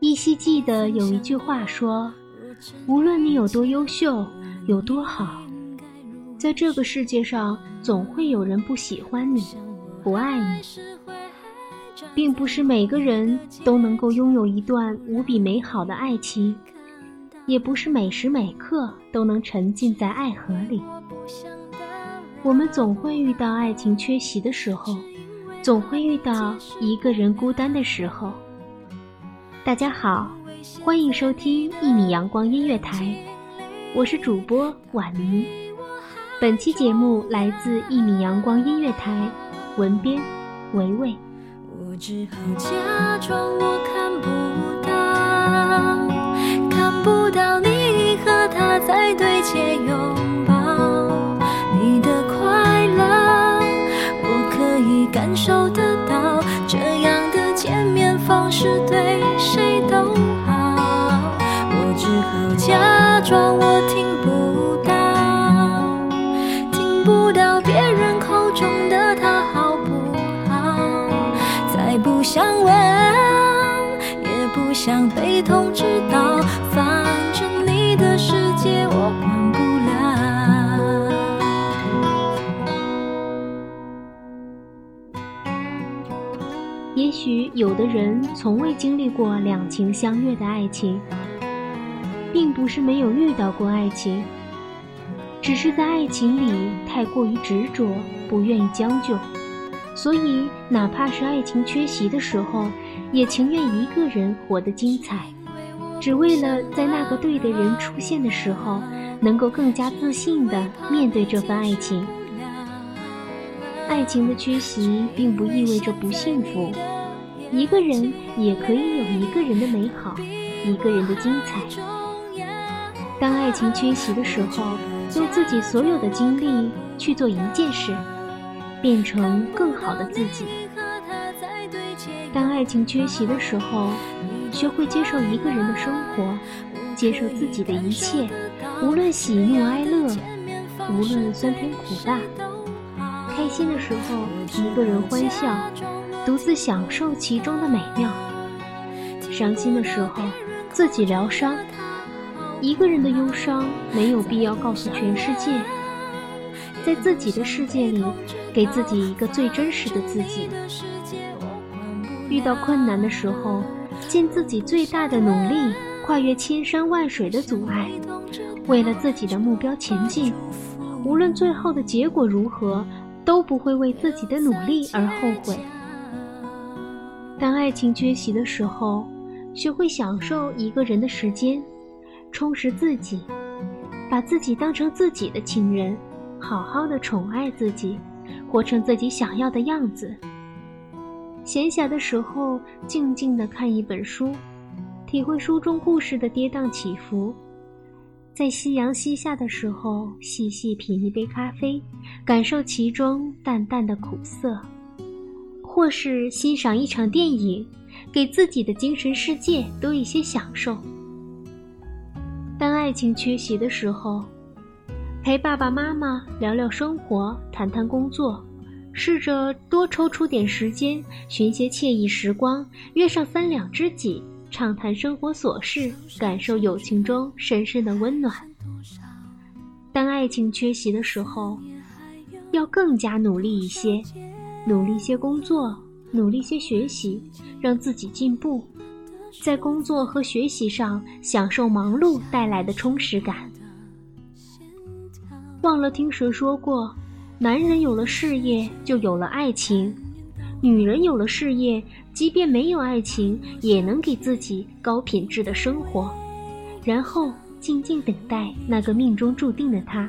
依稀记得有一句话说：“无论你有多优秀，有多好，在这个世界上总会有人不喜欢你，不爱你。并不是每个人都能够拥有一段无比美好的爱情，也不是每时每刻都能沉浸在爱河里。我们总会遇到爱情缺席的时候，总会遇到一个人孤单的时候。大家好，欢迎收听一米阳光音乐台，我是主播婉妮。本期节目来自一米阳光音乐台，文编维维。我只好假装我看不是对有的人从未经历过两情相悦的爱情，并不是没有遇到过爱情，只是在爱情里太过于执着，不愿意将就，所以哪怕是爱情缺席的时候，也情愿一个人活得精彩，只为了在那个对的人出现的时候，能够更加自信地面对这份爱情。爱情的缺席并不意味着不幸福，一个人也可以有一个人的美好，一个人的精彩。当爱情缺席的时候，用自己所有的精力去做一件事，变成更好的自己。当爱情缺席的时候，学会接受一个人的生活，接受自己的一切，无论喜怒哀乐，无论酸甜苦辣。开心的时候，一个人欢笑，独自享受其中的美妙；伤心的时候，自己疗伤。一个人的忧伤没有必要告诉全世界，在自己的世界里，给自己一个最真实的自己。遇到困难的时候，尽自己最大的努力，跨越千山万水的阻碍，为了自己的目标前进。无论最后的结果如何，都不会为自己的努力而后悔。当爱情缺席的时候，学会享受一个人的时间，充实自己，把自己当成自己的情人，好好的宠爱自己，活成自己想要的样子。闲暇的时候，静静的看一本书，体会书中故事的跌宕起伏。在夕阳西下的时候，细细品一杯咖啡，感受其中淡淡的苦涩；或是欣赏一场电影，给自己的精神世界多一些享受。当爱情缺席的时候，陪爸爸妈妈聊聊生活，谈谈工作。试着多抽出点时间，寻些惬意时光，约上三两知己，畅谈生活琐事，感受友情中深深的温暖。当爱情缺席的时候，要更加努力一些，努力些工作，努力些学习，让自己进步，在工作和学习上享受忙碌带来的充实感。忘了听谁说过。男人有了事业，就有了爱情；女人有了事业，即便没有爱情，也能给自己高品质的生活，然后静静等待那个命中注定的他。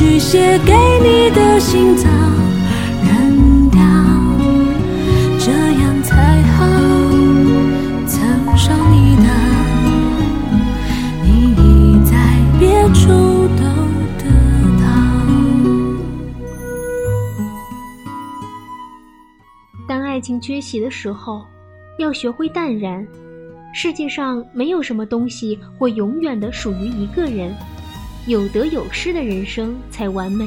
也许写给你的信早扔掉，这样才好。曾伤你的。当爱情缺席的时候，要学会淡然。世界上没有什么东西会永远的属于一个人，有得有失的人生才完美。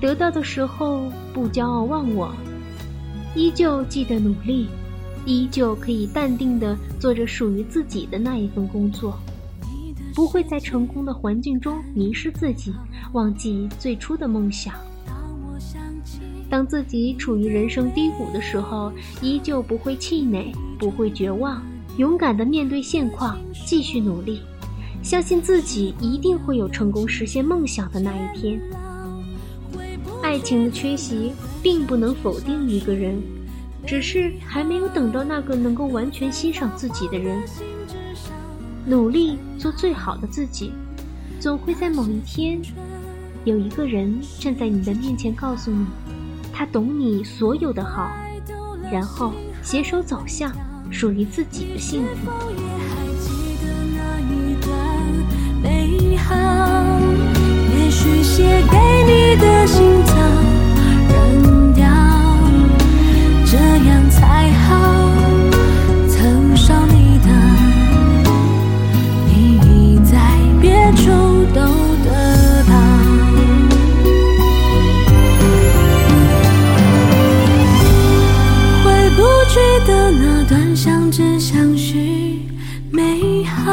得到的时候不骄傲忘我，依旧记得努力，依旧可以淡定的做着属于自己的那一份工作。不会在成功的环境中迷失自己，忘记最初的梦想。当自己处于人生低谷的时候，依旧不会气馁，不会绝望，勇敢地面对现况，继续努力，相信自己一定会有成功实现梦想的那一天。爱情的缺席并不能否定一个人，只是还没有等到那个能够完全欣赏自己的人。努力做最好的自己，总会在某一天，有一个人站在你的面前，告诉你，他懂你所有的好，然后携手走向属于自己的幸福。也许写给你的信早扔掉这样才好曾少你的你已在别处都得到。回不去的那段相知相许美好。